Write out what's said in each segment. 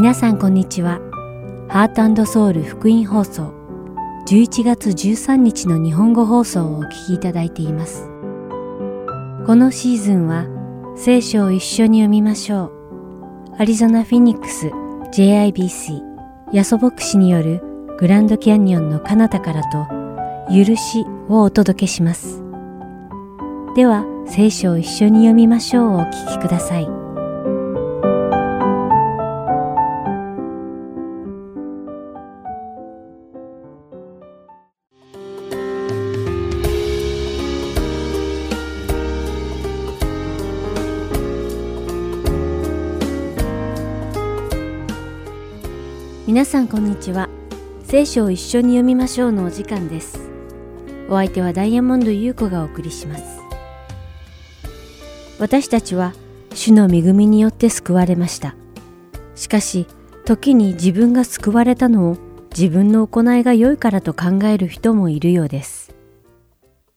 皆さんこんにちは。ハートソウル福音放送11月13日の日本語放送をお聞きいただいています。このシーズンは聖書を一緒に読みましょう。アリゾナ・フィニックス JIBC ヤソ牧師によるグランドキャニオンの彼方からと許しをお届けします。では聖書を一緒に読みましょうをお聞きください。皆さんこんにちは。聖書を一緒に読みましょうのお時間です。お相手はダイヤモンド優子がお送りします。私たちは主の恵みによって救われました。しかし、時に自分が救われたのを自分の行いが良いからと考える人もいるようです。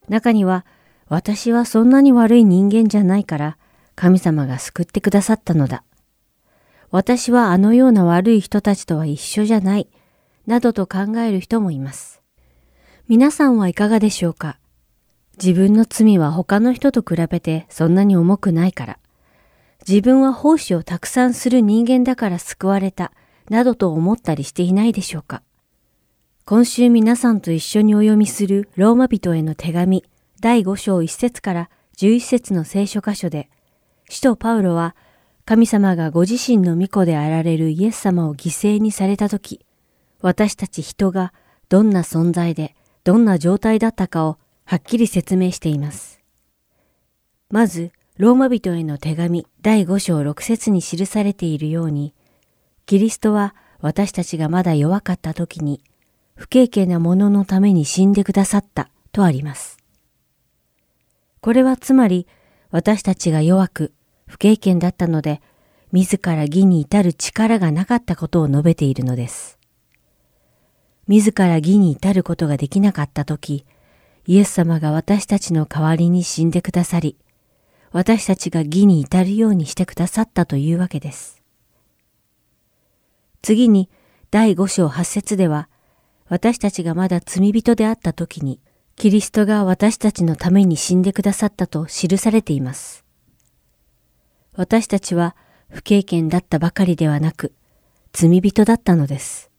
中には、私はそんなに悪い人間じゃないから神様が救ってくださったのだ。私はあのような悪い人たちとは一緒じゃない、などと考える人もいます。皆さんはいかがでしょうか？自分の罪は他の人と比べてそんなに重くないから、自分は奉仕をたくさんする人間だから救われた、などと思ったりしていないでしょうか？今週皆さんと一緒にお読みするローマ人への手紙第5章1節から11節の聖書箇所で、使徒パウロは神様がご自身の御子であられるイエス様を犠牲にされたとき、私たち人がどんな存在でどんな状態だったかをはっきり説明しています。まず、ローマ人への手紙第5章6節に記されているように、キリストは私たちがまだ弱かった時に、不経験なもののために死んでくださったとあります。これはつまり、私たちが弱く、不経験だったので、自ら義に至る力がなかったことを述べているのです。自ら義に至ることができなかったとき、イエス様が私たちの代わりに死んでくださり、私たちが義に至るようにしてくださったというわけです。次に、第五章八節では、私たちがまだ罪人であった時に、キリストが私たちのために死んでくださったと記されています。私たちは不経験だったばかりではなく、罪人だったのです。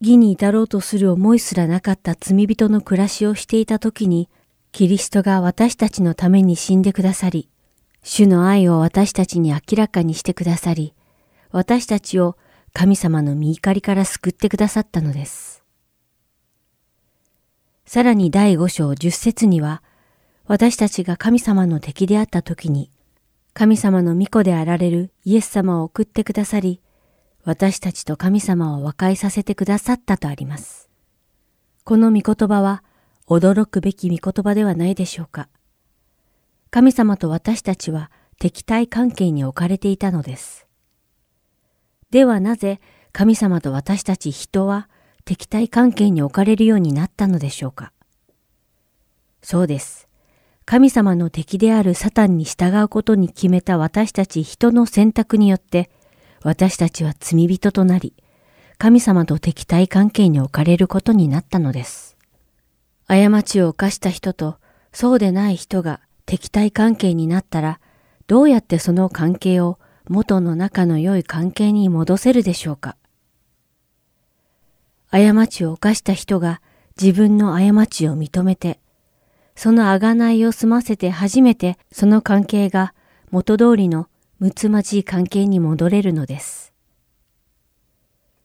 義に至ろうとする思いすらなかった罪人の暮らしをしていた時に、キリストが私たちのために死んでくださり、主の愛を私たちに明らかにしてくださり、私たちを神様の見怒りから救ってくださったのです。さらに第五章十節には、私たちが神様の敵であった時に、神様の御子であられるイエス様を送ってくださり、私たちと神様を和解させてくださったとあります。この御言葉は驚くべき御言葉ではないでしょうか。神様と私たちは敵対関係に置かれていたのです。ではなぜ神様と私たち人は敵対関係に置かれるようになったのでしょうか。そうです。神様の敵であるサタンに従うことに決めた私たち人の選択によって、私たちは罪人となり、神様と敵対関係に置かれることになったのです。過ちを犯した人とそうでない人が敵対関係になったら、どうやってその関係を元の仲の良い関係に戻せるでしょうか。過ちを犯した人が自分の過ちを認めてその贖いを済ませて初めてその関係が元通りのむつまじい関係に戻れるのです。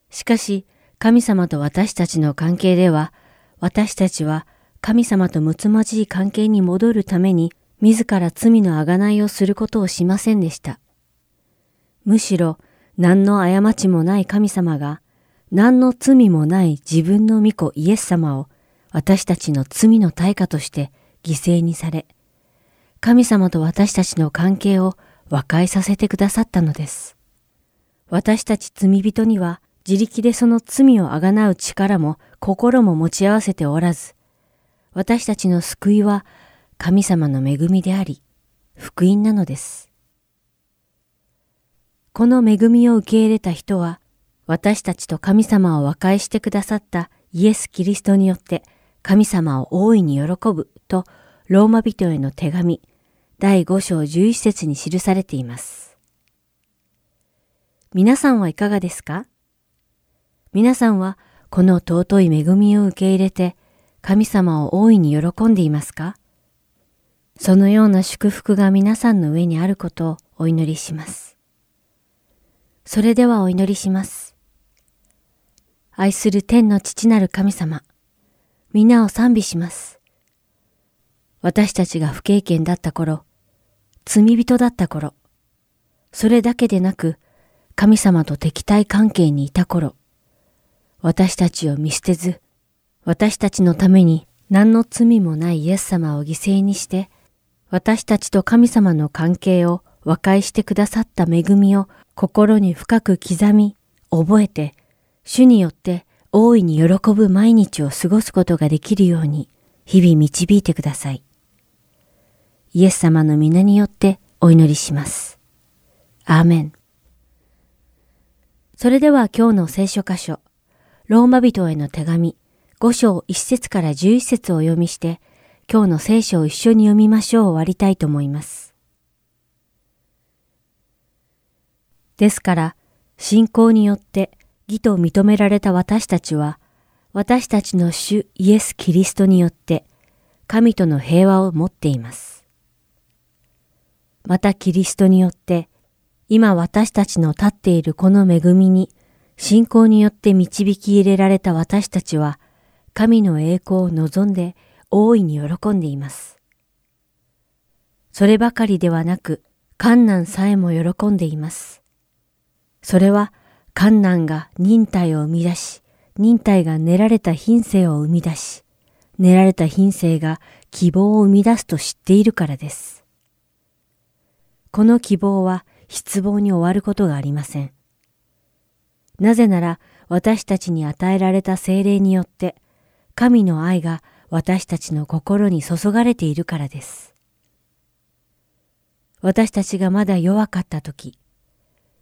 しかし、神様と私たちの関係では、私たちは神様とむつまじい関係に戻るために、自ら罪の贖いをすることをしませんでした。むしろ、何の過ちもない神様が、何の罪もない自分の御子イエス様を私たちの罪の対価として犠牲にされ、神様と私たちの関係を和解させてくださったのです。私たち罪人には自力でその罪をあがなう力も心も持ち合わせておらず、私たちの救いは神様の恵みであり、福音なのです。この恵みを受け入れた人は私たちと神様を和解してくださったイエス・キリストによって神様を大いに喜ぶとローマ人への手紙第5章11節に記されています。皆さんはいかがですか？皆さんはこの尊い恵みを受け入れて神様を大いに喜んでいますか？そのような祝福が皆さんの上にあることをお祈りします。それではお祈りします。愛する天の父なる神様、皆を賛美します。私たちが不経験だった頃、罪人だった頃、それだけでなく、神様と敵対関係にいた頃、私たちを見捨てず、私たちのために何の罪もないイエス様を犠牲にして、私たちと神様の関係を和解してくださった恵みを心に深く刻み、覚えて、主によって大いに喜ぶ毎日を過ごすことができるように、日々導いてください。イエス様の皆によってお祈りします。アーメン。それでは今日の聖書箇所、ローマ人への手紙、5章1節から11節を読みして、今日の聖書を一緒に読みましょう終わりたいと思います。ですから、信仰によって義と認められた私たちは、私たちの主イエス・キリストによって、神との平和を持っています。またキリストによって、今私たちの立っているこの恵みに、信仰によって導き入れられた私たちは、神の栄光を望んで大いに喜んでいます。そればかりではなく、観難さえも喜んでいます。それは、観難が忍耐を生み出し、忍耐が練られた品性を生み出し、練られた品性が希望を生み出すと知っているからです。この希望は失望に終わることがありません。なぜなら私たちに与えられた精霊によって神の愛が私たちの心に注がれているからです。私たちがまだ弱かった時、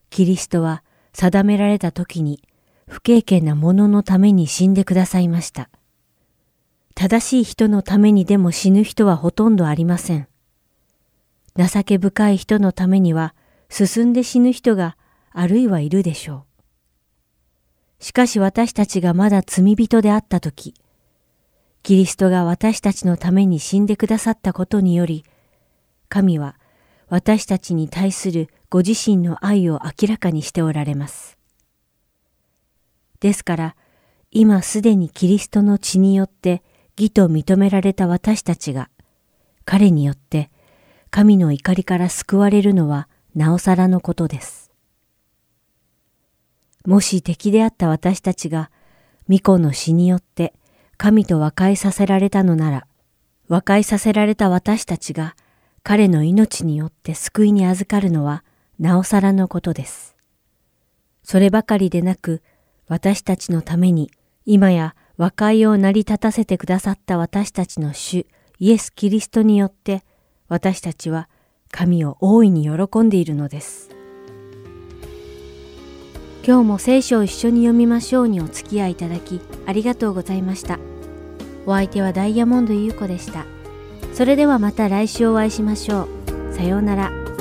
キリストは定められた時に不経験な者のために死んでくださいました。正しい人のためにでも死ぬ人はほとんどありません。情け深い人のためには進んで死ぬ人があるいはいるでしょう。しかし私たちがまだ罪人であったとき、キリストが私たちのために死んでくださったことにより、神は私たちに対するご自身の愛を明らかにしておられます。ですから、今すでにキリストの血によって義と認められた私たちが、彼によって神の怒りから救われるのはなおさらのことです。もし敵であった私たちが、巫女の死によって神と和解させられたのなら、和解させられた私たちが彼の命によって救いに預かるのはなおさらのことです。そればかりでなく、私たちのために今や和解を成り立たせてくださった私たちの主イエス・キリストによって私たちは神を大いに喜んでいるのです。今日も聖書を一緒に読みましょうにお付き合いいただきありがとうございました。お相手はダイヤモンド優子でした。それではまた来週お会いしましょう。さようなら。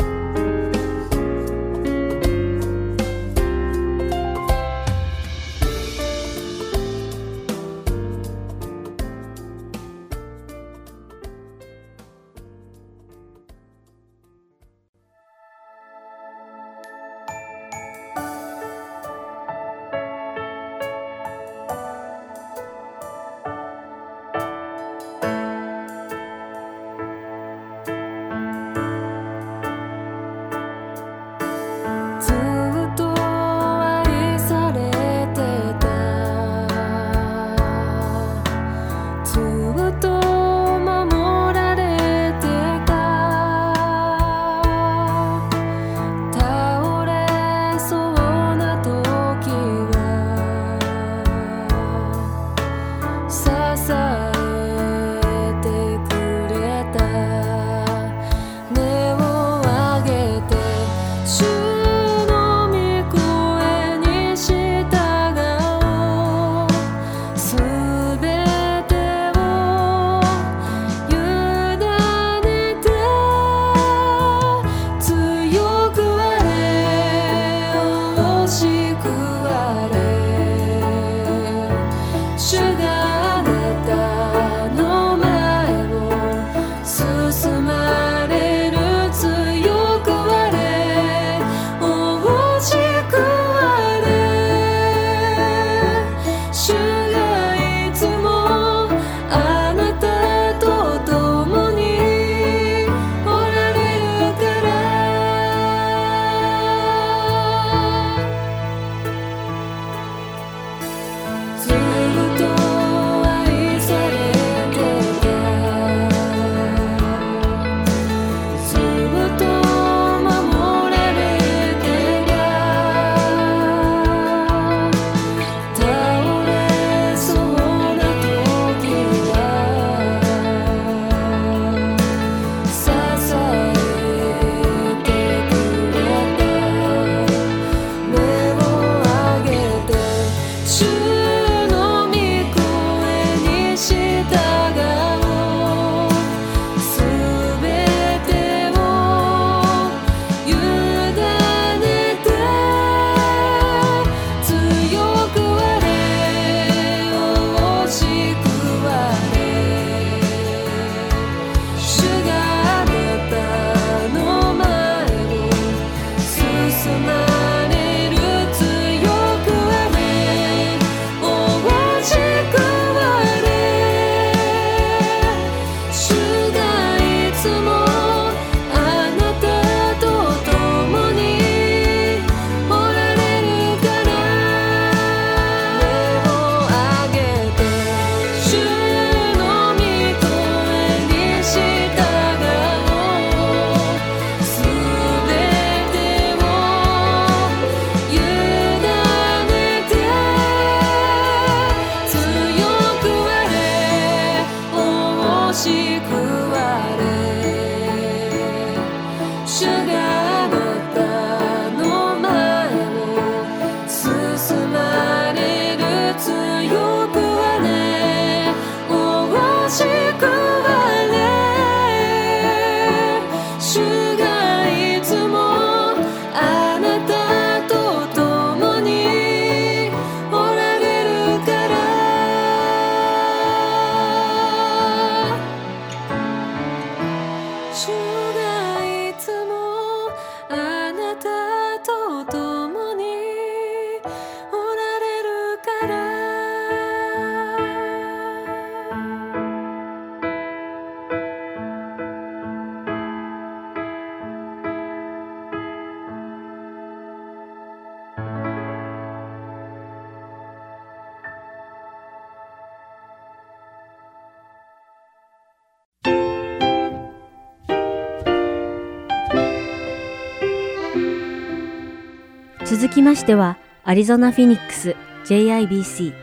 ましては、アリゾナ・フィニックス JIBC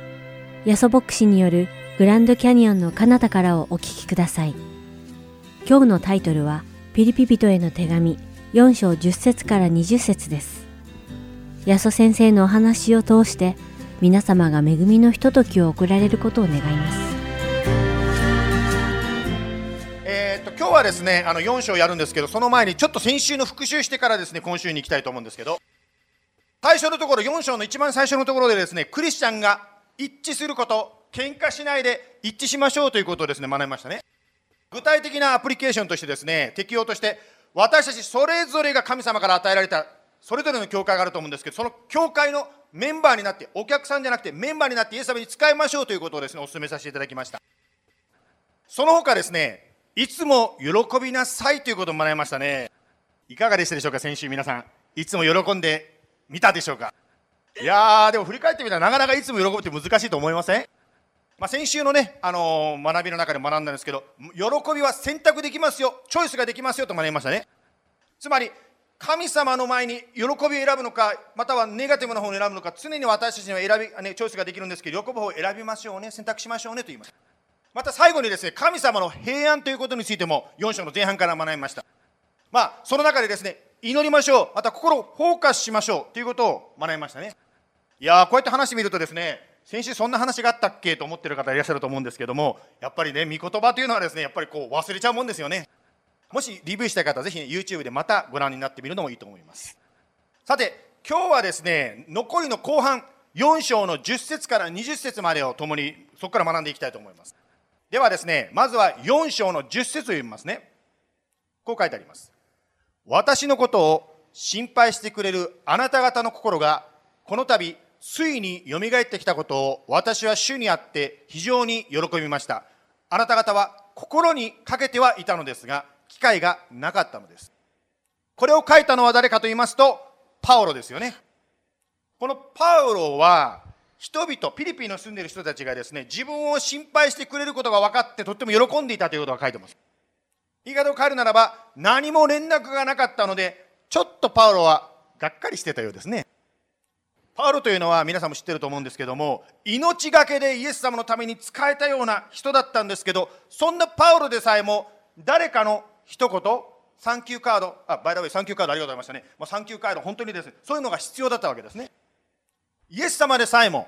ヤソ牧師によるグランドキャニオンの彼方からをお聞きください。今日のタイトルは、ピリピ人への手紙4章10節から20節です。ヤソ先生のお話を通して、皆様が恵みのひとときを送られることを願います。えー、と今日はですねあの4章やるんですけどその前にちょっと先週の復習してからですね今週に行きたいと思うんですけど最初のところ4章の一番最初のところでですねクリスチャンが一致すること喧嘩しないで一致しましょうということをですね学びましたね。具体的なアプリケーションとしてですね適用として私たちそれぞれが神様から与えられたそれぞれの教会があると思うんですけどその教会のメンバーになってお客さんじゃなくてメンバーになってイエス様に使いましょうということをですねお勧めさせていただきました。その他ですねいつも喜びなさいということを学びましたね。いかがでしたでしょうか先週皆さん。いつも喜んで見たでしょうか？いやーでも振り返ってみたらなかなかいつも喜ぶって難しいと思いません？まあ、先週のね、あのー、学びの中で学んだんですけど喜びは選択できますよ。チョイスができますよと学びましたね。つまり神様の前に喜びを選ぶのかまたはネガティブな方を選ぶのか常に私たちには選び、ね、チョイスができるんですけど喜ぶ方を選びましょうね選択しましょうねと言いますまた最後にですね神様の平安ということについても4章の前半から学びました。まあその中でですね祈りましょう。また心をフォーカスしましょう。ということを学びましたね。いやこうやって話してみるとですね先週そんな話があったっけと思ってる方いらっしゃると思うんですけどもやっぱりね御言葉というのはですねやっぱりこう忘れちゃうもんですよね。もしリビューしたい方はぜひ、ね、YouTube でまたご覧になってみるのもいいと思います。さて今日はですね残りの後半4章の10節から20節までを共にそこから学んでいきたいと思います。ではですねまずは4章の10節を読みますね。こう書いてあります。私のことを心配してくれるあなた方の心がこの度ついによみがえってきたことを私は主にあって非常に喜びました。あなた方は心にかけてはいたのですが機会がなかったのです。これを書いたのは誰かと言いますとパオロですよね。このパウロは人々ピリピの住んでいる人たちがですね自分を心配してくれることが分かってとっても喜んでいたということが書いてます。言い方を変えるならば何も連絡がなかったのでちょっとパウロはがっかりしてたようですね。パウロというのは皆さんも知ってると思うんですけども命がけでイエス様のために仕えたような人だったんですけどそんなパウロでさえも誰かの一言サンキューカードあ by the way サンキューカードありがとうございましたね、まあ、サンキューカード本当にです。ねそういうのが必要だったわけですね。イエス様でさえも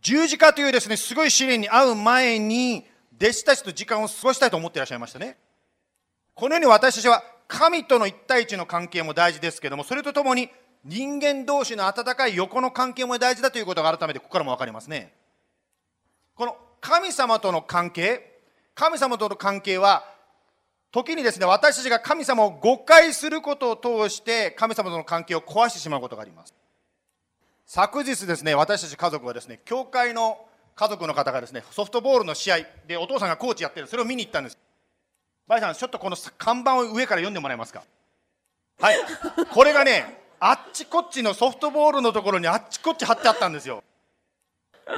十字架というですねすごい試練に遭う前に弟子たちと時間を過ごしたいと思っていらっしゃいましたね。このように私たちは神との一対一の関係も大事ですけどもそれとともに人間同士の温かい横の関係も大事だということが改めてここからも分かりますね。この神様との関係神様との関係は時にですね私たちが神様を誤解することを通して神様との関係を壊してしまうことがあります。昨日ですね私たち家族はですね教会の家族の方がですねソフトボールの試合でお父さんがコーチやってるそれを見に行ったんです。バイさん、ちょっとこの看板を上から読んでもらえますか？はい。これがね、あっちこっちのソフトボールのところにあっちこっち貼ってあったんですよ。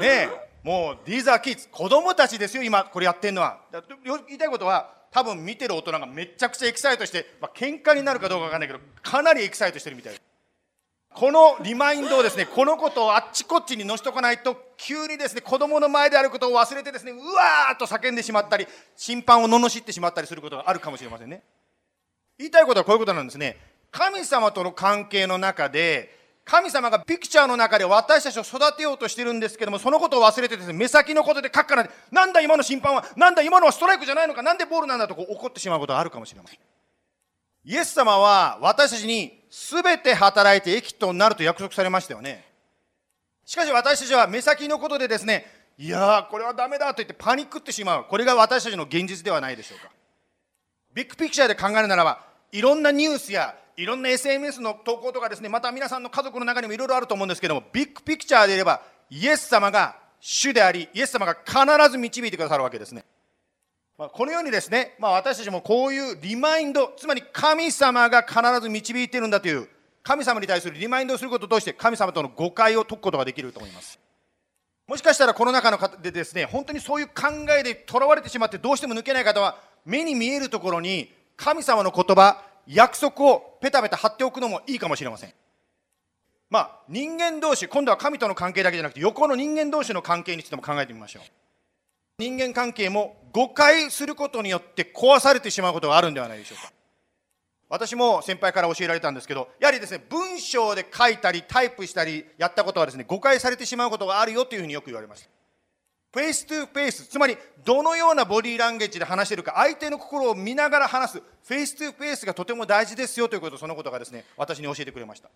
ねえ、もう、 These are kids。子供たちですよ、今、これやってるのは。言いたいことは、多分見てる大人がめちゃくちゃエキサイトして、まあ、喧嘩になるかどうかわかんないけど、かなりエキサイトしてるみたいです。このリマインドをですね、このことをあっちこっちにのしとかないと、急にですね、子供の前であることを忘れてですね、うわーっと叫んでしまったり、審判を罵ってしまったりすることがあるかもしれませんね。言いたいことはこういうことなんですね。神様との関係の中で神様がピクチャーの中で私たちを育てようとしてるんですけどもそのことを忘れてですね目先のことで書くからなんだ今の審判はなんだ今のはストライクじゃないのかなんでボールなんだとこう怒ってしまうことがあるかもしれませんイエス様は私たちに全て働いて益となると約束されましたよね。しかし私たちは目先のことでですねいやーこれはダメだと言ってパニックってしまう。これが私たちの現実ではないでしょうか。ビッグピクチャーで考えるならばいろんなニュースやいろんな SNS の投稿とかですねまた皆さんの家族の中にもいろいろあると思うんですけどもビッグピクチャーで言えばイエス様が主でありイエス様が必ず導いてくださるわけですね。ま、このようにですね、まあ、私たちもこういうリマインドつまり神様が必ず導いてるんだという神様に対するリマインドをすることとして神様との誤解を解くことができると思います。もしかしたらこの中の方でですね本当にそういう考えでとらわれてしまってどうしても抜けない方は目に見えるところに神様の言葉約束をペタペタ貼っておくのもいいかもしれません。まあ人間同士今度は神との関係だけじゃなくて横の人間同士の関係についても考えてみましょう。人間関係も誤解することによって壊されてしまうことがあるんではないでしょうか。私も先輩から教えられたんですけどやはりですね文章で書いたりタイプしたりやったことはですね誤解されてしまうことがあるよというふうによく言われました face to face つまりどのようなボディーランゲージで話しているか相手の心を見ながら話す face to face がとても大事ですよということそのことがですね私に教えてくれました。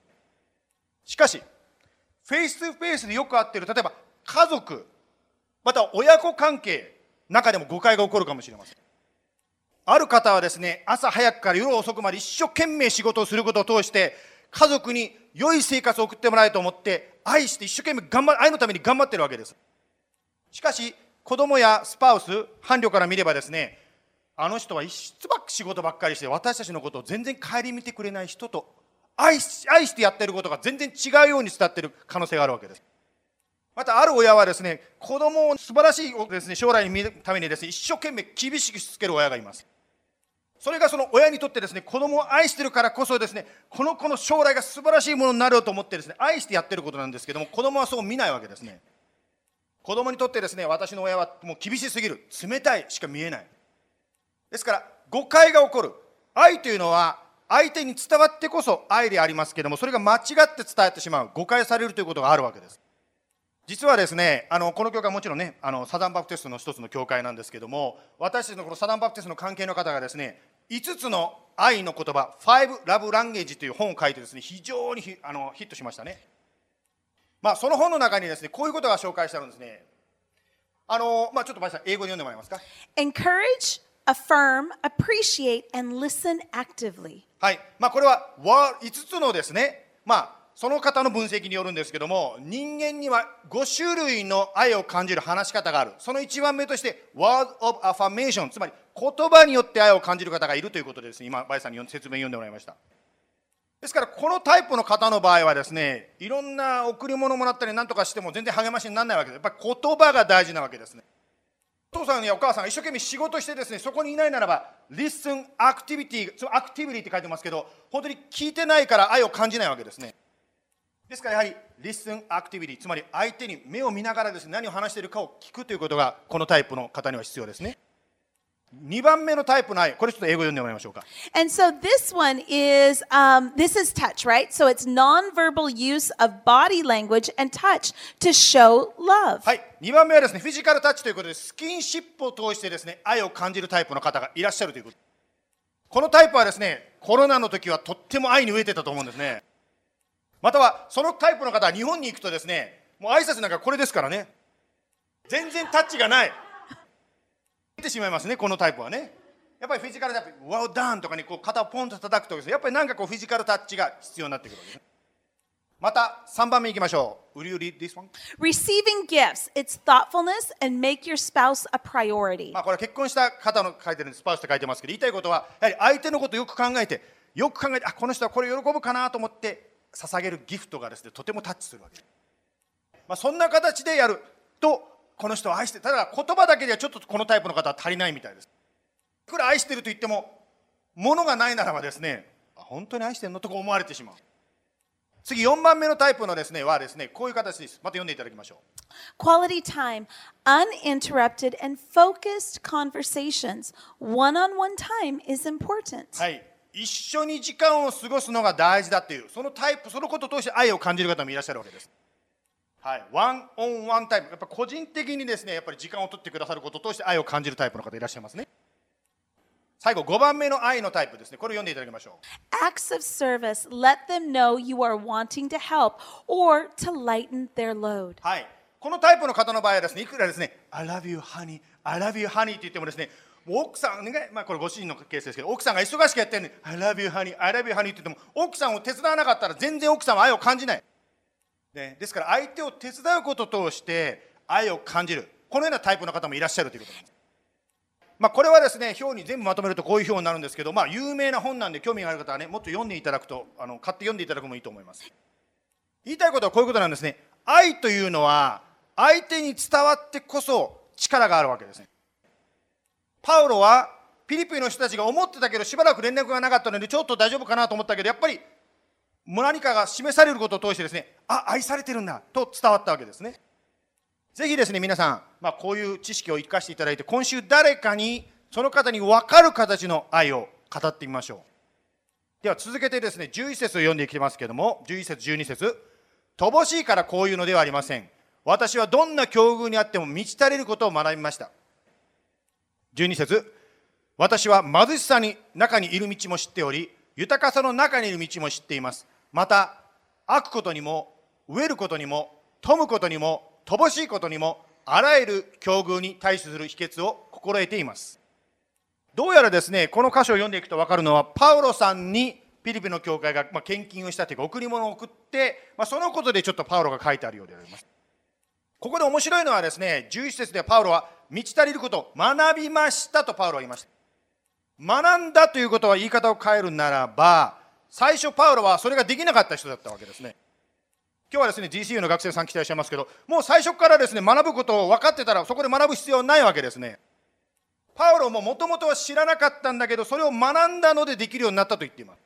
しかしface to face でよくあってる例えば家族また親子関係中でも誤解が起こるかもしれません。ある方はですね朝早くから夜遅くまで一生懸命仕事をすることを通して家族に良い生活を送ってもらえると思って愛して一生懸命頑張愛のために頑張ってるわけです。しかし子供や spouse 伴侶から見ればですねあの人はいつばっ仕事ばっかりして私たちのことを全然顧みてくれない人と愛し愛してやってることが全然違うように伝ってる可能性があるわけです。またある親はですね子供を素晴らしいです、ね、将来に見るためにですね一生懸命厳しくしつける親がいます。それがその親にとってですね子供を愛してるからこそですねこの子の将来が素晴らしいものになると思ってですね愛してやってることなんですけども子供はそう見ないわけですね。子供にとってですね私の親はもう厳しすぎる。冷たいしか見えない。ですから誤解が起こる。愛というのは相手に伝わってこそ愛でありますけどもそれが間違って伝えてしまう。誤解されるということがあるわけです。実はですねあのこの教会はもちろんねあのサダンバプテストの一つの教会なんですけども私たちのこのサダンバプテストの関係の方がですね5つの愛の言葉「5 Love Language」という本を書いてですね非常にヒあのヒットしましたね。まあその本の中にですねこういうことが紹介してあるんですね。あのまあちょっと林さん英語で読んでもらえますか？Encourage, affirm, appreciate, and listen actively. はい。まあこれは5つのですねまあその方の分析によるんですけども人間には5種類の愛を感じる話し方がある。その1番目として Word of Affirmation つまり言葉によって愛を感じる方がいるということです。ね今バイさんに説明を読んでもらいました。ですからこのタイプの方の場合はですねいろんな贈り物もらったり何とかしても全然励ましにならないわけです。やっぱり言葉が大事なわけですね。お父さんやお母さんが一生懸命仕事してですねそこにいないならば Listen Activity アクティビティって書いてますけど本当に聞いてないから愛を感じないわけですね。ですからやはり Listen Activity つまり相手に目を見ながらですね何を話しているかを聞くということがこのタイプの方には必要ですね。2番目のタイプの愛これちょっと英語で読んでもらいましょうか。And so this one is um, this is touch, right? So it's nonverbal use of body language and touch to show love. はい。2番目はですねフィジカルタッチということでスキンシップを通してですね愛を感じるタイプの方がいらっしゃるということ。このタイプはですねコロナの時はとっても愛に飢えてたと思うんですねまたはそのタイプの方は日本に行くとですねもう挨拶なんかこれですからね。全然タッチがない。出てしまいますねこのタイプはね。やっぱりフィジカルタッチ「ワウダウン」とかにこう肩をポンと叩くとですねやっぱりなんかこうフィジカルタッチが必要になってくるわけですまた3番目いきましょう。Will you read this one? Receiving gifts, it's thoughtfulness and make your spouse a priority. まあこれは結婚した方の書いてるんですスパウスって書いてますけど言いたいことはやはり相手のことをよく考えてよく考えてあこの人はこれ喜ぶかなと思って捧げるギフトがですねとてもタッチするわけ。です、まあ、そんな形でやる。とこの人を愛してただ言葉だけではちょっとこのタイプの方は足りないみたいです。いくら愛してると言っても物がないならばですねあ本当に愛してるの？とか思われてしまう。次4番目のタイプのですねはですねこういう形です。また読んでいただきましょう。Quality time, uninterrupted and focused conversations, one on one time is important. はい一緒に時間を過ごすのが大事だっていうそのタイプそのことを通して愛を感じる方もいらっしゃるわけです。はい、ワンオンワンタイプやっぱ個人的にですねやっぱり時間を取ってくださることを通して愛を感じるタイプの方いらっしゃいますね。最後5番目の愛のタイプですね。これを読んでいただきましょう。Acts of service, let them know you are wanting to help or to lighten their load. はい。このタイプの方の場合はですね、いくらですね、I love you, honey, I love you, honey って言ってもですね、奥さんね、まあこれご主人のケースですけど、奥さんが忙しくやってるのに、I love you, honey, I love you, honey って言っても、奥さんを手伝わなかったら全然奥さんは愛を感じない。ね、ですから相手を手伝うことを通して愛を感じる。このようなタイプの方もいらっしゃるということです。まあ、これはですね表に全部まとめるとこういう表になるんですけど、まあ、有名な本なんで興味がある方はねもっと読んでいただくとあの買って読んでいただくのもいいと思います言いたいことはこういうことなんですね愛というのは相手に伝わってこそ力があるわけですねパウロはピリピの人たちが思ってたけどしばらく連絡がなかったのでちょっと大丈夫かなと思ったけどやっぱり何かが示されることを通してですねあ愛されてるんだと伝わったわけですね。ぜひですね皆さん、まあ、こういう知識を生かしていただいて今週誰かにその方に分かる形の愛を語ってみましょう。では続けてですね11節を読んでいきますけども11節12節。乏しいからこういうのではありません。私はどんな境遇にあっても満ち足りることを学びました。12節私は貧しさに中にいる道も知っており豊かさの中にいる道も知っています。また悪ことにも飢えることにも富むことにも乏しいことにもあらゆる境遇に対処する秘訣を心得ています。どうやらですねこの箇所を読んでいくと分かるのはパウロさんにピリピンの教会が、ま、献金をしたというか贈り物を送って、まあ、そのことでちょっとパウロが書いてあるようであります。ここで面白いのはですね11節でパウロは満ち足りること学びましたとパウロは言いました。学んだということは言い方を変えるならば最初パウロはそれができなかった人だったわけですね。今日はですね GCU の学生さん来ていらっしゃいますけどもう最初からですね学ぶことを分かってたらそこで学ぶ必要はないわけですね。パウロももともとは知らなかったんだけどそれを学んだのでできるようになったと言っています。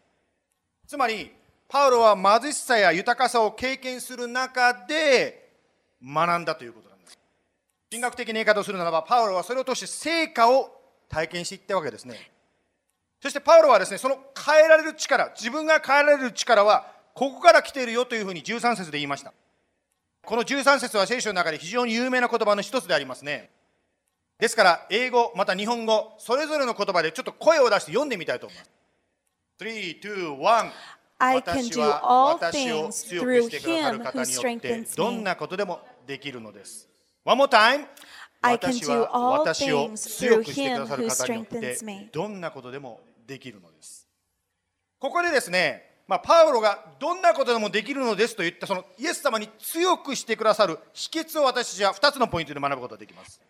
つまりパウロは貧しさや豊かさを経験する中で学んだということなんです。神学的な言い方をするならばパウロはそれを通して成果を体験していったわけですね。そしてパウロはですねその変えられる力自分が変えられる力はここから来ているよというふうに13節で言いました。この13節は聖書の中で非常に有名な言葉の一つでありますね。ですから英語また日本語それぞれの言葉でちょっと声を出して読んでみたいと思います。3、2、1 I can 私 do は all things through him 方 who strengthens どん me. なことでもできるのです One more time. I can 私 do は all 私を things 強 through くしてくださる him 方 who によって strengthens me. どんなことでもできるのです。ここでですね、まあ、パウロがどんなことでもできるのですと言ったそのイエス様に強くしてくださる秘訣を私たちは2つのポイントで学ぶことができます。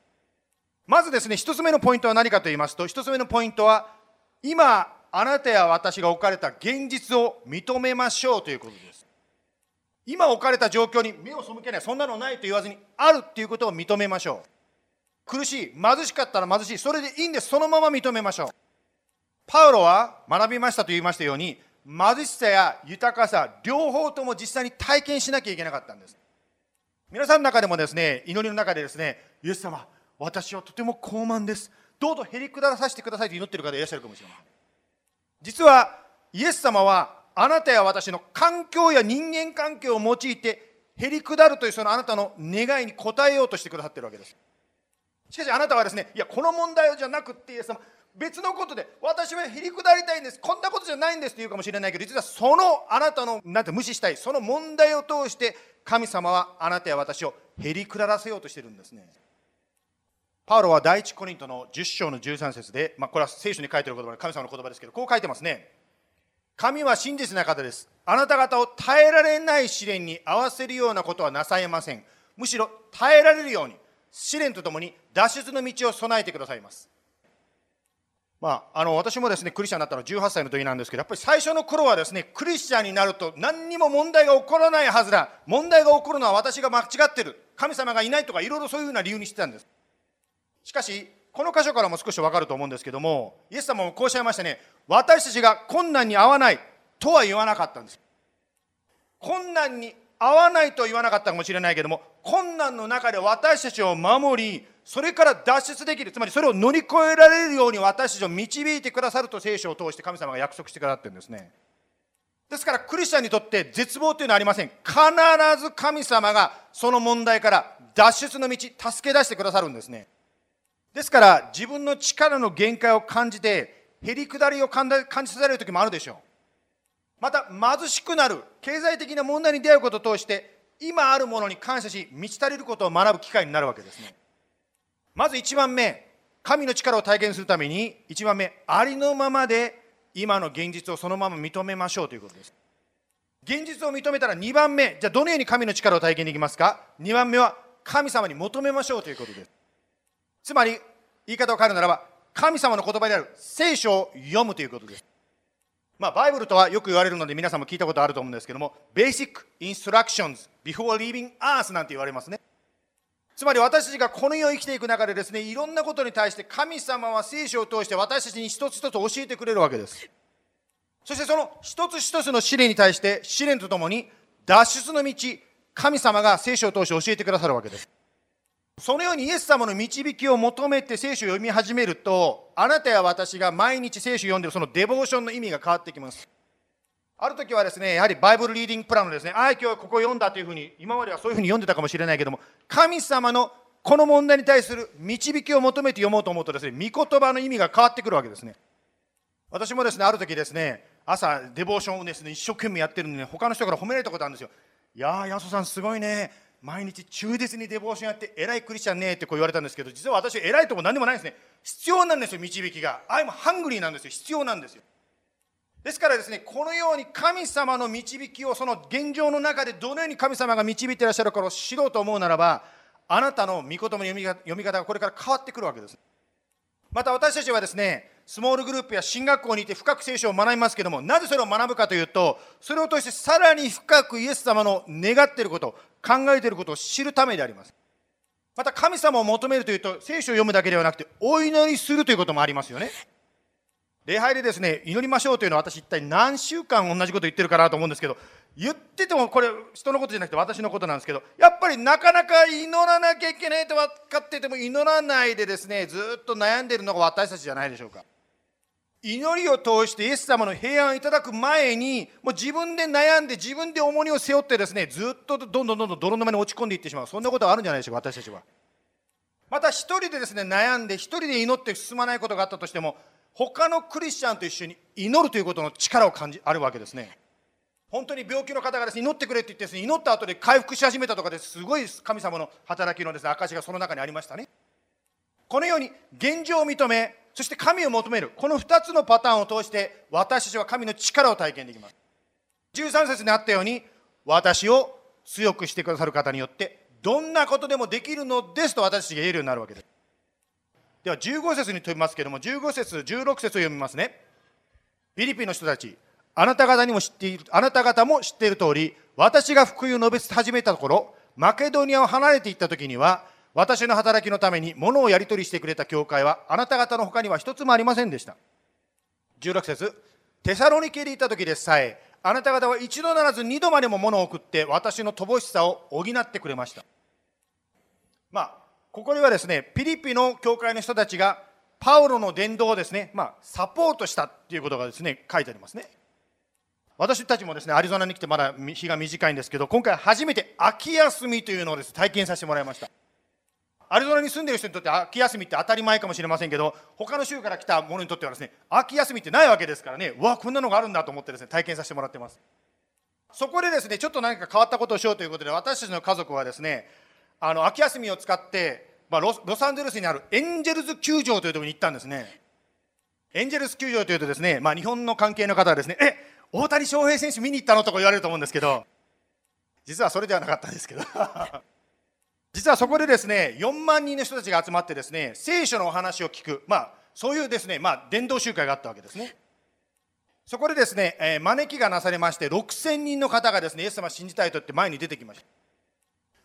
まずですね1つ目のポイントは何かと言いますと1つ目のポイントは今あなたや私が置かれた現実を認めましょうということです今置かれた状況に目を背けないそんなのないと言わずにあるっていうことを認めましょう。苦しい貧しかったら貧しいそれでいいんです。そのまま認めましょう。パウロは学びましたと言いましたように貧しさや豊かさ両方とも実際に体験しなきゃいけなかったんです。皆さんの中でもですね祈りの中でですねイエス様私はとても高慢です。どうぞへりくだらさせてくださいと祈っている方いらっしゃるかもしれません。実はイエス様はあなたや私の環境や人間関係を用いてへりくだるというそのあなたの願いに応えようとしてくださっているわけです。しかしあなたはですねいやこの問題じゃなくってイエス様別のことで私はへりくだりたいんですこんなことじゃないんですって言うかもしれないけど実はそのあなたのなんて無視したいその問題を通して神様はあなたや私をへりくだらせようとしているんですね。パウロは第一コリントの10章の13節で、まあ、これは聖書に書いてる言葉で神様の言葉ですけどこう書いてますね。神は真実な方です。あなた方を耐えられない試練に合わせるようなことはなさえません。むしろ耐えられるように試練とともに脱出の道を備えてくださいます。まあ、あの私もですねクリスチャンになったのは18歳の時なんですけどやっぱり最初の頃はですねクリスチャンになると何にも問題が起こらないはずだ。問題が起こるのは私が間違ってる。神様がいないとかいろいろそういうふうな理由にしてたんです。しかしこの箇所からも少し分かると思うんですけどもイエス様もこうおっしゃいましたね。私たちが困難に合わないとは言わなかったんです。困難に合わないと言わなかったかもしれないけども困難の中で私たちを守りそれから脱出できるつまりそれを乗り越えられるように私たちを導いてくださると聖書を通して神様が約束してくださってるんですね。ですからクリスチャンにとって絶望というのはありません。必ず神様がその問題から脱出の道助け出してくださるんですね。ですから自分の力の限界を感じてへりくだりを感じさせられる時もあるでしょう。また貧しくなる経済的な問題に出会うことを通して今あるものに感謝し満ち足りることを学ぶ機会になるわけですね。まず1番目神の力を体験するために1番目ありのままで今の現実をそのまま認めましょうということです。現実を認めたら2番目じゃあどのように神の力を体験できますか？2番目は神様に求めましょうということです。つまり言い方を変えるならば神様の言葉である聖書を読むということです。まあ、バイブルとはよく言われるので皆さんも聞いたことあると思うんですけども Basic Instructions Before Leaving Earth なんて言われますね。つまり私たちがこの世を生きていく中でですねいろんなことに対して神様は聖書を通して私たちに一つ一つ教えてくれるわけです。そしてその一つ一つの試練に対して試練とともに脱出の道神様が聖書を通して教えてくださるわけです。そのようにイエス様の導きを求めて聖書を読み始めるとあなたや私が毎日聖書を読んでるそのデボーションの意味が変わってきます。ある時はですねやはりバイブルリーディングプランのですねああ今日ここ読んだというふうに今まではそういうふうに読んでたかもしれないけども神様のこの問題に対する導きを求めて読もうと思うとですね御言葉の意味が変わってくるわけですね。私もですねある時ですね朝デボーションをですね一生懸命やってるのに、ね、他の人から褒められたことあるんですよ。いやー、ヤソさんすごいね。毎日忠実にデボーションやって偉いクリスチャンねってこう言われたんですけど実は私偉いとも何でもないんですね。必要なんですよ導きが。あいもハングリーなんですよ必要なんですよ。ですからですねこのように神様の導きをその現状の中でどのように神様が導いていらっしゃるかを知ろうと思うならばあなたの御言葉の読み読み方がこれから変わってくるわけです。また私たちはですねスモールグループや進学校にいて深く聖書を学びますけどもなぜそれを学ぶかというとそれを通してさらに深くイエス様の願っていること考えていることを知るためであります。また神様を求めるというと聖書を読むだけではなくてお祈りするということもありますよね。礼拝でですね祈りましょうというのは私一体何週間同じこと言ってるかなと思うんですけど言っててもこれ人のことじゃなくて私のことなんですけどやっぱりなかなか祈らなきゃいけないと分かってても祈らないでですねずっと悩んでるのが私たちじゃないでしょうか。祈りを通してイエス様の平安をいただく前にもう自分で悩んで自分で重荷を背負ってですねずっとどんどんどんどん泥沼に落ち込んでいってしまう。そんなことがあるんじゃないでしょうか私たちは。また一人でですね悩んで一人で祈って進まないことがあったとしても他のクリスチャンと一緒に祈るということの力を感じあるわけですね。本当に病気の方がです、ね、祈ってくれって言ってです、ね、祈った後で回復し始めたとかです。ごい神様の働きのです、ね、証がその中にありましたね。このように現状を認めそして神を求める。この2つのパターンを通して私たちは神の力を体験できます。13節にあったように私を強くしてくださる方によってどんなことでもできるのですと私たちが言えるようになるわけです。では15節に飛びますけれども15節16節を読みますね。フィリピンの人たちあなた方にも知っているあなた方も知っている通り私が福音を述べ始めたところマケドニアを離れていった時には私の働きのために物をやり取りしてくれた教会はあなた方の他には一つもありませんでした。16節テサロニケにいた時でさえあなた方は一度ならず二度までも物を送って私の乏しさを補ってくれました。まあここではですねピリピの教会の人たちがパウロの伝道をですね、まあ、サポートしたっていうことがですね書いてありますね。私たちもですねアリゾナに来てまだ日が短いんですけど今回初めて秋休みというのをです、ね、体験させてもらいました。アリゾナに住んでる人にとって秋休みって当たり前かもしれませんけど他の州から来た者にとってはですね秋休みってないわけですからね。うわこんなのがあるんだと思ってですね体験させてもらってます。そこでですねちょっと何か変わったことをしようということで私たちの家族はですねあの秋休みを使って、まあ、ロサンゼルスにあるエンジェルズ球場というところに行ったんですね。エンジェルス球場というとですね、まあ、日本の関係の方はですねえ大谷翔平選手見に行ったのとか言われると思うんですけど実はそれではなかったんですけど。実はそこでですね4万人の人たちが集まってですね聖書のお話を聞く、まあ、そういうですね、まあ、伝道集会があったわけですね。そこでですね、えー、招きがなされまして6000人の方がですねイエス様を信じたいと言って前に出てきました。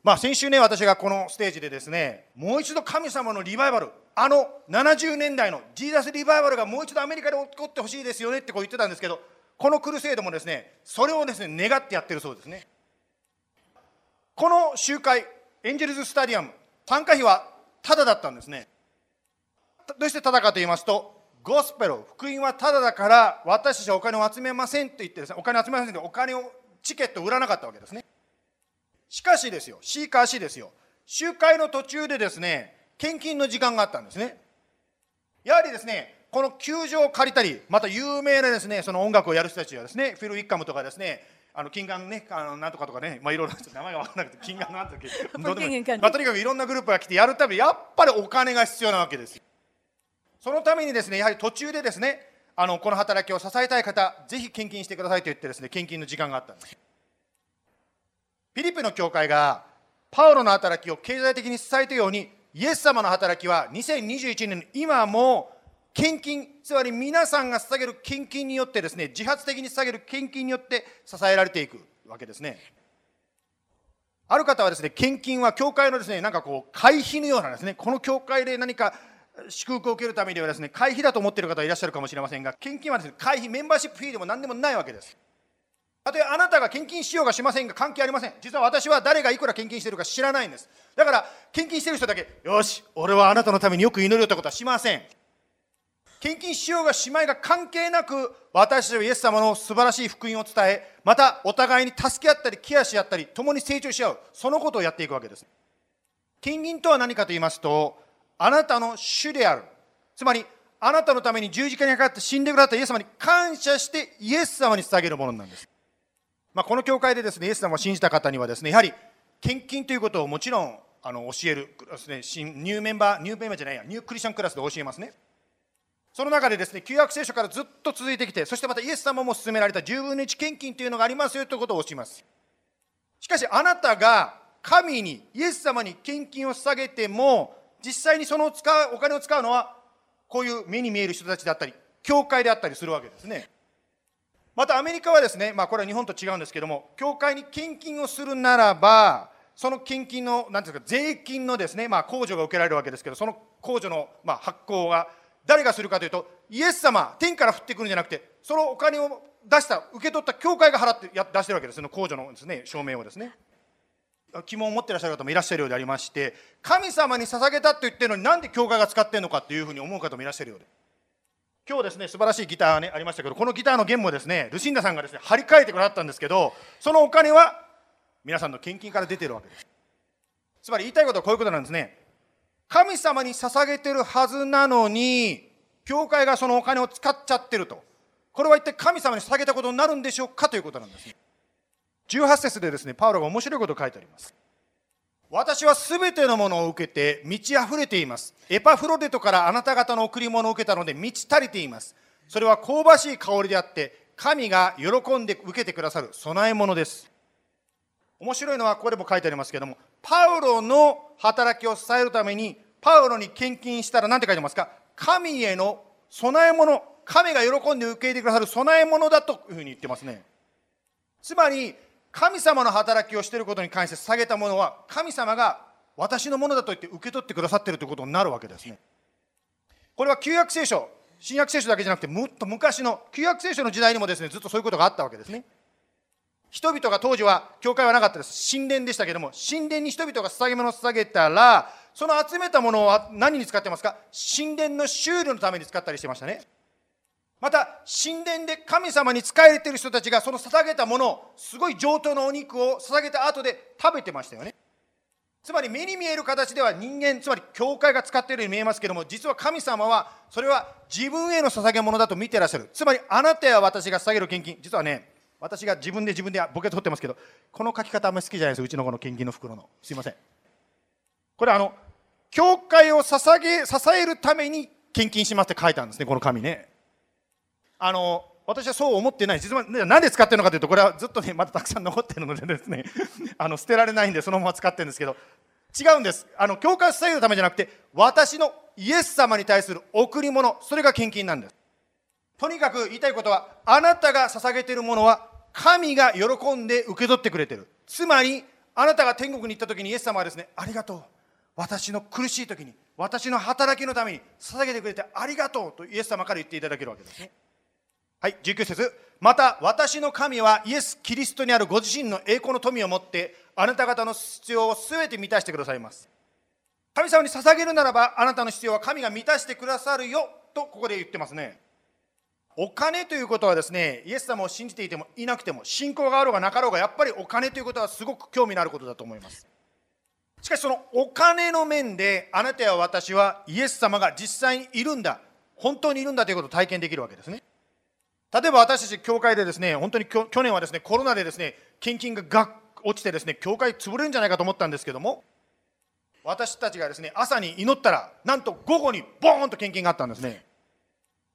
まあ先週ね私がこのステージでですねもう一度神様のリバイバルあの70年代のジーザスリバイバルがもう一度アメリカで起こってほしいですよねってこう言ってたんですけどこのクルセイドもですねそれをですね願ってやってるそうですね。この集会エンジェルズスタディアム。参加費はただだったんですね。どうしてただかと言いますとゴスペル福音はただだから私たちはお金を集めませんと言ってですねお金を集めませんとお金をチケットを売らなかったわけですね。しかしですよ C か C ですよ。集会の途中でですね献金の時間があったんですね。やはりですねこの球場を借りたりまた有名なですねその音楽をやる人たちはですねフィル・ウィッカムとかですねあの金眼ね、あのなんとかとかね、まあいろいろ名前が分からなくて、金眼なんとか、どうでもいいまあとにかくいろんなグループが来てやるためにやっぱりお金が必要なわけです。そのためにですね、やはり途中でですね、あのこの働きを支えたい方、ぜひ献金してくださいと言ってですね、献金の時間があったんです。フィリピンの教会がパウロの働きを経済的に支えたように、イエス様の働きは2021年の今も献金、つまり皆さんが捧げる献金によってですね、自発的に捧げる献金によって支えられていくわけですね。ある方はですね、献金は教会のですね、なんかこう、会費のようなですね、この教会で何か祝福を受けるためにはですね、会費だと思っている方いらっしゃるかもしれませんが、献金はですね、会費、メンバーシップフィーでも何でもないわけです。たとえあなたが献金しようがしませんが関係ありません。実は私は誰がいくら献金してるか知らないんです。だから、献金してる人だけ、よし、俺はあなたのためによく祈るよってことはしません。献金しようがしまいが関係なく私たちはイエス様の素晴らしい福音を伝えまたお互いに助け合ったりケアし合ったり共に成長し合う。そのことをやっていくわけです。献金とは何かと言いますとあなたの主であるつまりあなたのために十字架にかかって死んでくださったイエス様に感謝してイエス様に捧げるものなんです、まあ、この教会でですねイエス様を信じた方にはですねやはり献金ということをもちろんあの教えるですねニューメンバーニューメンバーじゃないやニュークリスチャンクラスで教えますね。その中でですね、旧約聖書からずっと続いてきて、そしてまたイエス様も進められた10分の1献金というのがありますよということを教えます。しかし、あなたが神に、イエス様に献金を捧げても、実際にその使う、お金を使うのは、こういう目に見える人たちだったり、教会であったりするわけですね。またアメリカはですね、まあこれは日本と違うんですけども、教会に献金をするならば、その献金の、なんていうか、税金のですね、まあ控除が受けられるわけですけど、その控除の、まあ、発行が誰がするかというとイエス様天から降ってくるんじゃなくてそのお金を出した受け取った教会が払ってや出してるわけです。その控除のです、ね、証明をですね。疑問を持ってらっしゃる方もいらっしゃるようでありまして神様に捧げたと言ってるのになんで教会が使ってるのかというふうに思う方もいらっしゃるようで。今日ですね素晴らしいギターが、ね、ありましたけどこのギターの弦もですねルシンダさんがですね張り替えてくださったんですけどそのお金は皆さんの献金から出てるわけです。つまり言いたいことはこういうことなんですね。神様に捧げてるはずなのに、教会がそのお金を使っちゃってると。これは一体神様に捧げたことになるんでしょうかということなんですね。18節でですね、パウロが面白いことを書いてあります。私はすべてのものを受けて満ち溢れています。エパフロデトからあなた方の贈り物を受けたので満ち足りています。それは香ばしい香りであって、神が喜んで受けてくださる供え物です。面白いのはここでも書いてありますけども、パウロの働きを支えるためにパウロに献金したら何て書いてますか？神への供え物。神が喜んで受け入れてくださる供え物だというふうに言ってますね。つまり神様の働きをしていることに関して下げたものは神様が私のものだと言って受け取ってくださっているということになるわけですね。これは旧約聖書新約聖書だけじゃなくてもっと昔の旧約聖書の時代にもですねずっとそういうことがあったわけですね。人々が当時は教会はなかったです。神殿でしたけども神殿に人々が捧げ物を捧げたらその集めたものは何に使ってますか？神殿の修理のために使ったりしてましたね。また、神殿で神様に仕えてる人たちがその捧げたものを、すごい上等のお肉を捧げた後で食べてましたよね。つまり目に見える形では人間、つまり教会が使っているように見えますけども、実は神様はそれは自分への捧げ物だと見てらっしゃる。つまりあなたや私が捧げる献金、実はね、私が自分で自分でボケ取ってますけど、この書き方あんまり好きじゃないです、うちのこの献金の袋の。すいません。これあの、教会を捧げ、支えるために献金しますって書いたんですね、この紙ね。あの、私はそう思ってない。実は、なんで使ってるのかというと、これはずっとね、まだたくさん残ってるのでですね、あの、捨てられないんで、そのまま使ってるんですけど、違うんです。あの、教会を支えるためじゃなくて、私のイエス様に対する贈り物、それが献金なんです。とにかく言いたいことは、あなたが捧げているものは、神が喜んで受け取ってくれてる。つまり、あなたが天国に行った時にイエス様はですね、ありがとう。私の苦しい時に私の働きのために捧げてくれてありがとうとイエス様から言っていただけるわけですね。はい19節。また私の神はイエス・キリストにあるご自身の栄光の富を持ってあなた方の必要を全て満たしてくださいます。神様に捧げるならばあなたの必要は神が満たしてくださるよとここで言ってますね。お金ということはですねイエス様を信じていてもいなくても信仰があろうがなかろうがやっぱりお金ということはすごく興味のあることだと思います。しかしそのお金の面であなたや私はイエス様が実際にいるんだ。本当にいるんだということを体験できるわけですね。例えば私たち教会でですね本当に去年はですねコロナでですね献金がが落ちてですね教会潰れるんじゃないかと思ったんですけども私たちがですね朝に祈ったらなんと午後にボーンと献金があったんですね。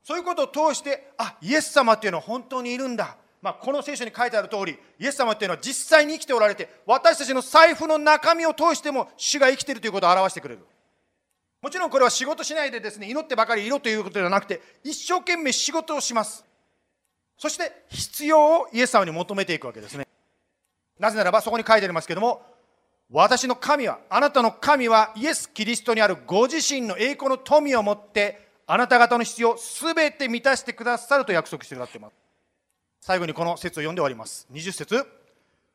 そういうことを通してあイエス様っていうのは本当にいるんだ、まあ、この聖書に書いてある通りイエス様っていうのは実際に生きておられて私たちの財布の中身を通しても主が生きているということを表してくれる。もちろんこれは仕事しないでですね祈ってばかりいろということではなくて一生懸命仕事をします。そして必要をイエス様に求めていくわけですね。なぜならばそこに書いてありますけども私の神はあなたの神はイエス・キリストにあるご自身の栄光の富を持ってあなた方の必要をすべて満たしてくださると約束してくださっています。最後にこの説を読んで終わります。20節。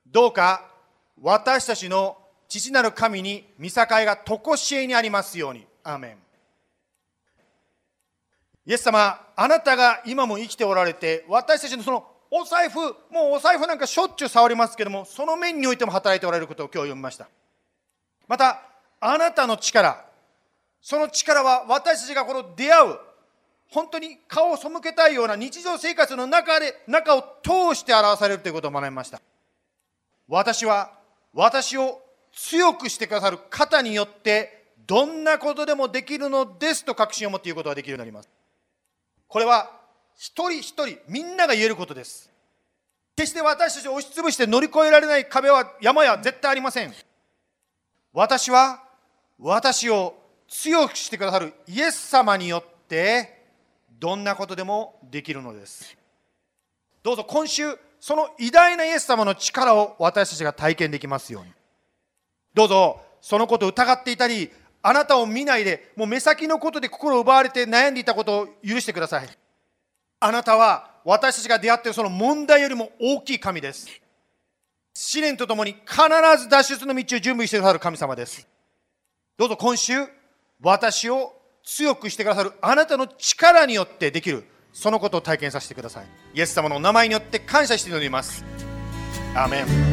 どうか私たちの父なる神に見境が常しえにありますように。アーメン。イエス様あなたが今も生きておられて私たちのそのお財布もうお財布なんかしょっちゅう触りますけどもその面においても働いておられることを今日読みました。またあなたの力その力は私たちがこの出会う本当に顔を背けたいような日常生活の中で中を通して表されるということを学びました。私は私を強くしてくださる方によってどんなことでもできるのですと確信を持って言うことができるようになります。これは一人一人みんなが言えることです。決して私たちを押しつぶして乗り越えられない壁は山や絶対ありません。私は私を強くしてくださるイエス様によってどんなことでもできるのです。どうぞ今週その偉大なイエス様の力を私たちが体験できますように。どうぞそのことを疑っていたりあなたを見ないでもう目先のことで心を奪われて悩んでいたことを許してください。あなたは私たちが出会っているその問題よりも大きい神です。試練とともに必ず脱出の道を準備してくださる神様です。どうぞ今週私を強くしてくださるあなたの力によってできるそのことを体験させてください。イエス様のお名前によって感謝しております。アーメン「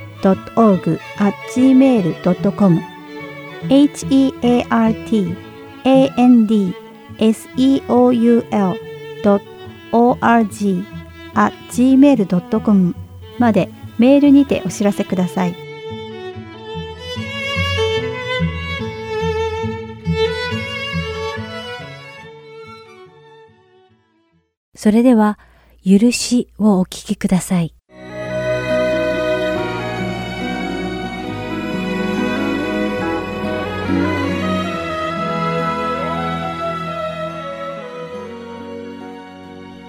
.org at gmail.com heartandseoul.org at gmail.com までメールにてお知らせください。それでは、許しをお聞きください。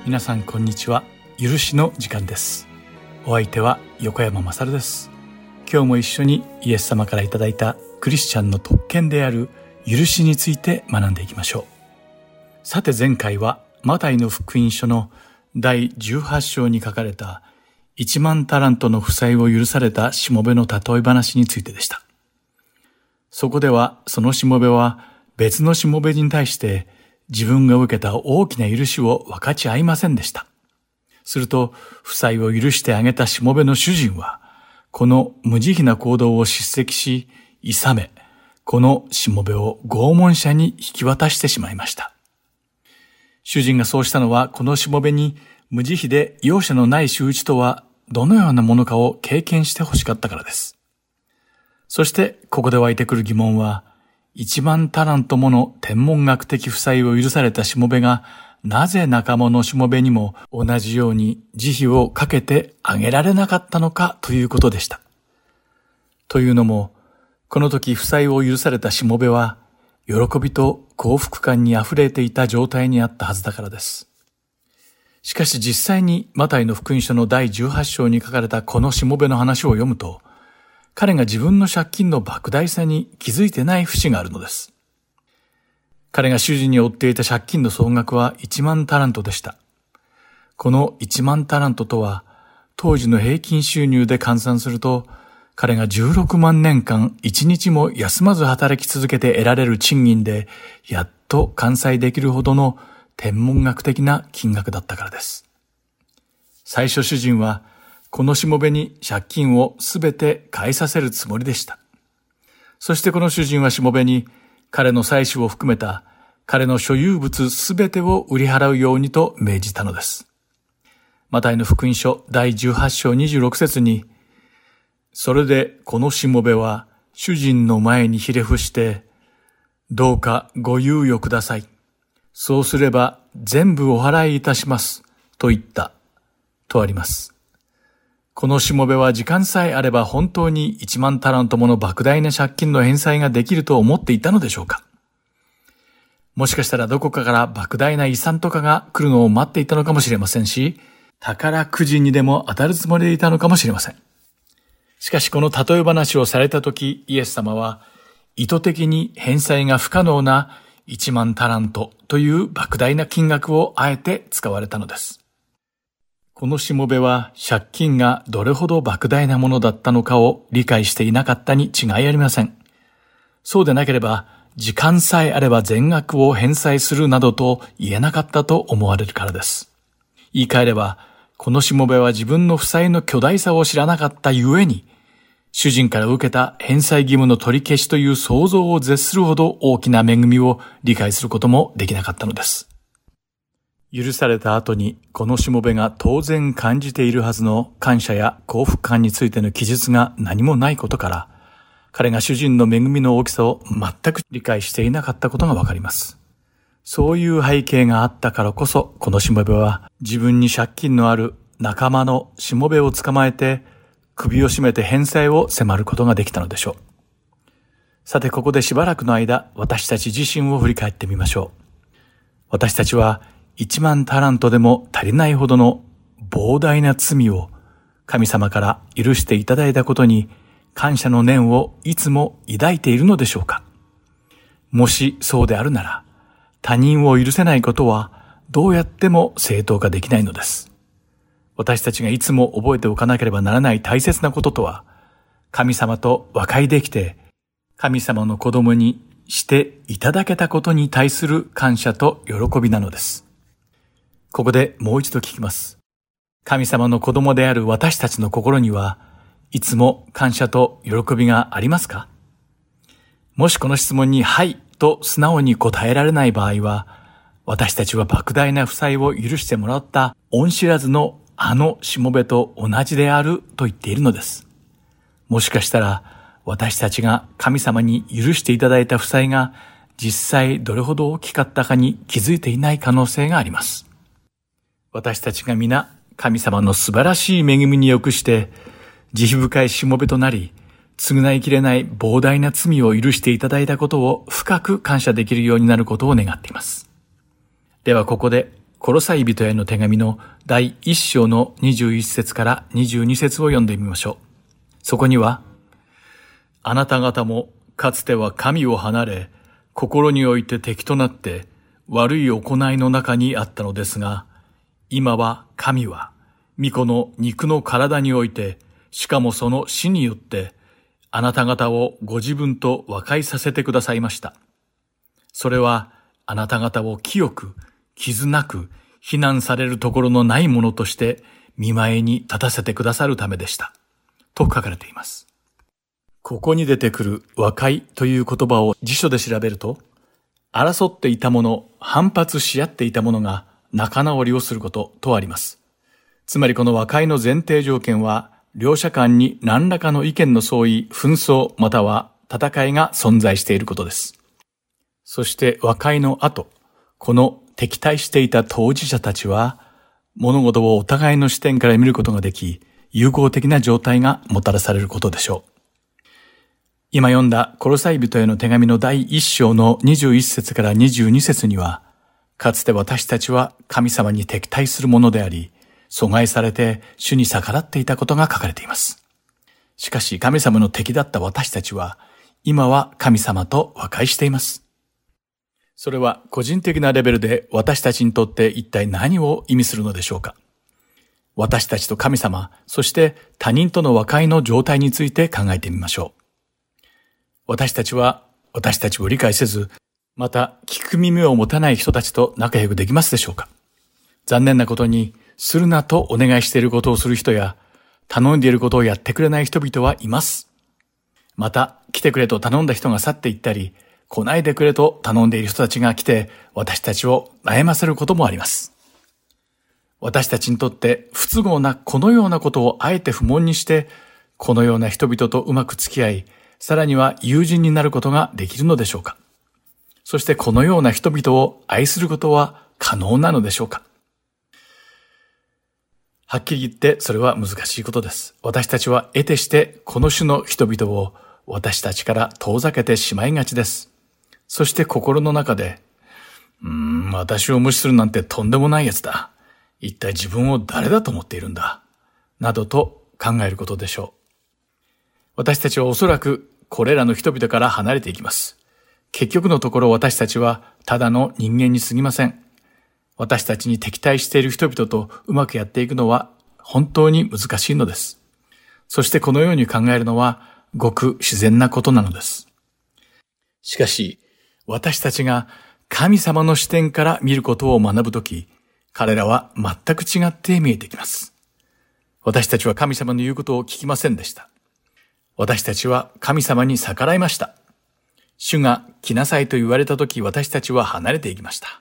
皆さんこんにちは。許しの時間です。お相手は横山まさるです。今日も一緒にイエス様からいただいたクリスチャンの特権である許しについて学んでいきましょう。さて前回はマタイの福音書の第18章に書かれた1万タラントの負債を許されたしもべの例え話についてでした。そこではそのしもべは別のしもべに対して自分が受けた大きな許しを分かち合いませんでした。すると、負債を許してあげたしもべの主人は、この無慈悲な行動を叱責し、諌め、このしもべを拷問者に引き渡してしまいました。主人がそうしたのは、このしもべに無慈悲で容赦のない仕打ちとはどのようなものかを経験して欲しかったからです。そして、ここで湧いてくる疑問は、一万タラントもの天文学的負債を許されたしもべが、なぜ仲間のしもべにも同じように慈悲をかけてあげられなかったのかということでした。というのも、この時負債を許されたしもべは、喜びと幸福感に溢れていた状態にあったはずだからです。しかし実際にマタイの福音書の第18章に書かれたこのしもべの話を読むと、彼が自分の借金の莫大さに気づいてない節があるのです。彼が主人に負っていた借金の総額は1万タラントでした。この1万タラントとは、当時の平均収入で換算すると、彼が16万年間1日も休まず働き続けて得られる賃金で、やっと完済できるほどの天文学的な金額だったからです。最初主人は、このしもべに借金をすべて返させるつもりでした。そしてこの主人はしもべに、彼の妻子を含めた彼の所有物すべてを売り払うようにと命じたのです。マタイの福音書第18章26節に、それでこのしもべは主人の前にひれ伏して、どうかご猶予ください。そうすれば全部お払いいたします。と言った。とあります。このしもべは時間さえあれば本当に1万タラントもの莫大な借金の返済ができると思っていたのでしょうか？もしかしたらどこかから莫大な遺産とかが来るのを待っていたのかもしれませんし、宝くじにでも当たるつもりでいたのかもしれません。しかしこの例え話をされたとき、イエス様は意図的に返済が不可能な1万タラントという莫大な金額をあえて使われたのです。このしもべは借金がどれほど莫大なものだったのかを理解していなかったに違いありません。そうでなければ、時間さえあれば全額を返済するなどと言えなかったと思われるからです。言い換えれば、このしもべは自分の負債の巨大さを知らなかったゆえに、主人から受けた返済義務の取り消しという想像を絶するほど大きな恵みを理解することもできなかったのです。許された後にこのしもべが当然感じているはずの感謝や幸福感についての記述が何もないことから、彼が主人の恵みの大きさを全く理解していなかったことがわかります。そういう背景があったからこそ、このしもべは自分に借金のある仲間のしもべを捕まえて、首を絞めて返済を迫ることができたのでしょう。さて、ここでしばらくの間、私たち自身を振り返ってみましょう。私たちは一万タラントでも足りないほどの膨大な罪を神様から許していただいたことに感謝の念をいつも抱いているのでしょうかもしそうであるなら、他人を許せないことはどうやっても正当化できないのです。私たちがいつも覚えておかなければならない大切なこととは、神様と和解できて、神様の子供にしていただけたことに対する感謝と喜びなのです。ここでもう一度聞きます。神様の子供である私たちの心には、いつも感謝と喜びがありますか？もしこの質問にはいと素直に答えられない場合は、私たちは莫大な負債を許してもらった恩知らずのあのしもべと同じであると言っているのです。もしかしたら私たちが神様に許していただいた負債が実際どれほど大きかったかに気づいていない可能性があります。私たちが皆神様の素晴らしい恵みによくして、慈悲深いしもべとなり、償いきれない膨大な罪を許していただいたことを深く感謝できるようになることを願っています。ではここで、コロサイ人への手紙の第1章の21節から22節を読んでみましょう。そこには、あなた方もかつては神を離れ、心において敵となって悪い行いの中にあったのですが、今は神は、御子の肉の体において、しかもその死によって、あなた方をご自分と和解させてくださいました。それはあなた方を清く、傷なく、非難されるところのないものとして見前に立たせてくださるためでした。と書かれています。ここに出てくる和解という言葉を辞書で調べると、争っていたもの、反発し合っていたものが仲直りをすることとあります。つまりこの和解の前提条件は、両者間に何らかの意見の相違、紛争または戦いが存在していることです。そして和解の後、この敵対していた当事者たちは、物事をお互いの視点から見ることができ、友好的な状態がもたらされることでしょう。今読んだコロサイ人への手紙の第一章の21節から22節には、かつて私たちは神様に敵対するものであり、阻害されて主に逆らっていたことが書かれています。しかし神様の敵だった私たちは、今は神様と和解しています。それは個人的なレベルで私たちにとって一体何を意味するのでしょうか私たちと神様、そして他人との和解の状態について考えてみましょう。私たちは私たちを理解せず、また聞く耳を持たない人たちと仲良くできますでしょうか？残念なことに、するなとお願いしていることをする人や、頼んでいることをやってくれない人々はいます。また、来てくれと頼んだ人が去っていったり、来ないでくれと頼んでいる人たちが来て、私たちを悩ませることもあります。私たちにとって不都合なこのようなことをあえて不問にして、このような人々とうまく付き合い、さらには友人になることができるのでしょうか？そしてこのような人々を愛することは可能なのでしょうか？はっきり言ってそれは難しいことです。私たちは得てしてこの種の人々を私たちから遠ざけてしまいがちです。そして心の中で、うーん、私を無視するなんてとんでもないやつだ。一体自分を誰だと思っているんだ？などと考えることでしょう。私たちはおそらくこれらの人々から離れていきます。結局のところ私たちはただの人間に過ぎません。私たちに敵対している人々とうまくやっていくのは本当に難しいのです。そしてこのように考えるのはごく自然なことなのです。しかし、私たちが神様の視点から見ることを学ぶとき、彼らは全く違って見えてきます。私たちは神様の言うことを聞きませんでした。私たちは神様に逆らいました。主が来なさいと言われたとき私たちは離れていきました。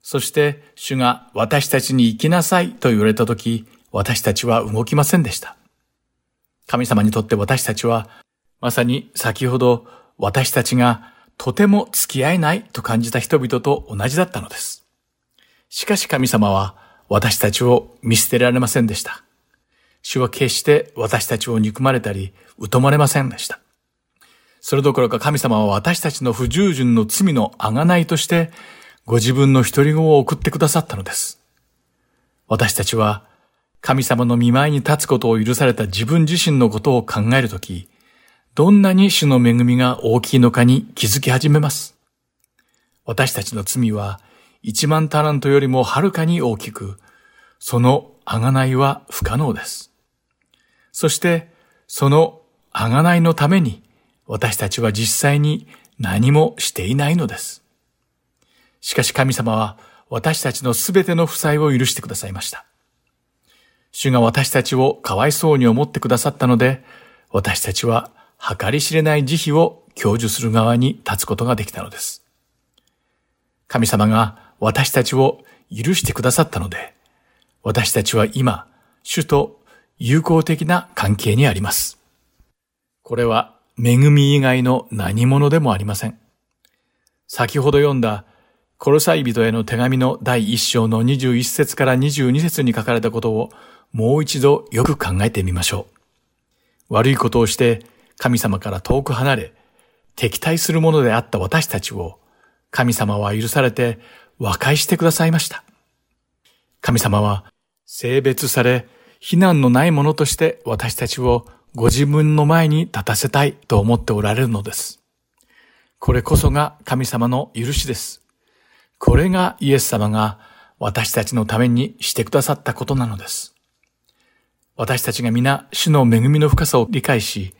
そして主が私たちに行きなさいと言われたとき私たちは動きませんでした。神様にとって私たちはまさに先ほど私たちがとても付き合えないと感じた人々と同じだったのです。しかし神様は私たちを見捨てられませんでした。主は決して私たちを憎まれたり疎まれませんでした。それどころか神様は私たちの不従順の罪の贖いとしてご自分の一人子を送ってくださったのです。私たちは神様の見舞いに立つことを許された自分自身のことを考えるとき、どんなに主の恵みが大きいのかに気づき始めます。私たちの罪は一万タラントよりもはるかに大きく、その贖いは不可能です。そして、その贖いのために私たちは実際に何もしていないのです。しかし神様は私たちのすべての負債を許してくださいました。主が私たちをかわいそうに思ってくださったので、私たちは計り知れない慈悲を享受する側に立つことができたのです。神様が私たちを許してくださったので、私たちは今、主と友好的な関係にあります。これは恵み以外の何者でもありません。先ほど読んだコロサイ人への手紙の第一章の21節から22節に書かれたことをもう一度よく考えてみましょう。悪いことをして神様から遠く離れ、敵対するものであった私たちを神様は許されて和解してくださいました。神様は性別され、非難のないものとして私たちをご自分の前に立たせたいと思っておられるのです。これこそが神様の許しです。これがイエス様が私たちのためにしてくださったことなのです。私たちが皆主の恵みの深さを理解し、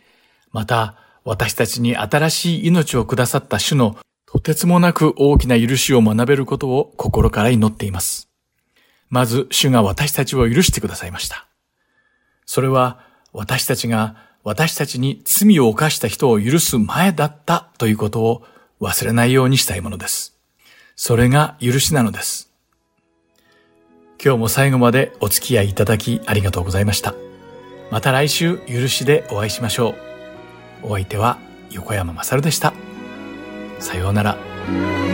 また、私たちに新しい命をくださった主のとてつもなく大きな許しを学べることを心から祈っています。まず、主が私たちを許してくださいました。それは、私たちが私たちに罪を犯した人を許す前だったということを忘れないようにしたいものです。それが許しなのです。今日も最後までお付き合いいただきありがとうございました。また来週許しでお会いしましょう。お相手は横山まさるでした。さようなら。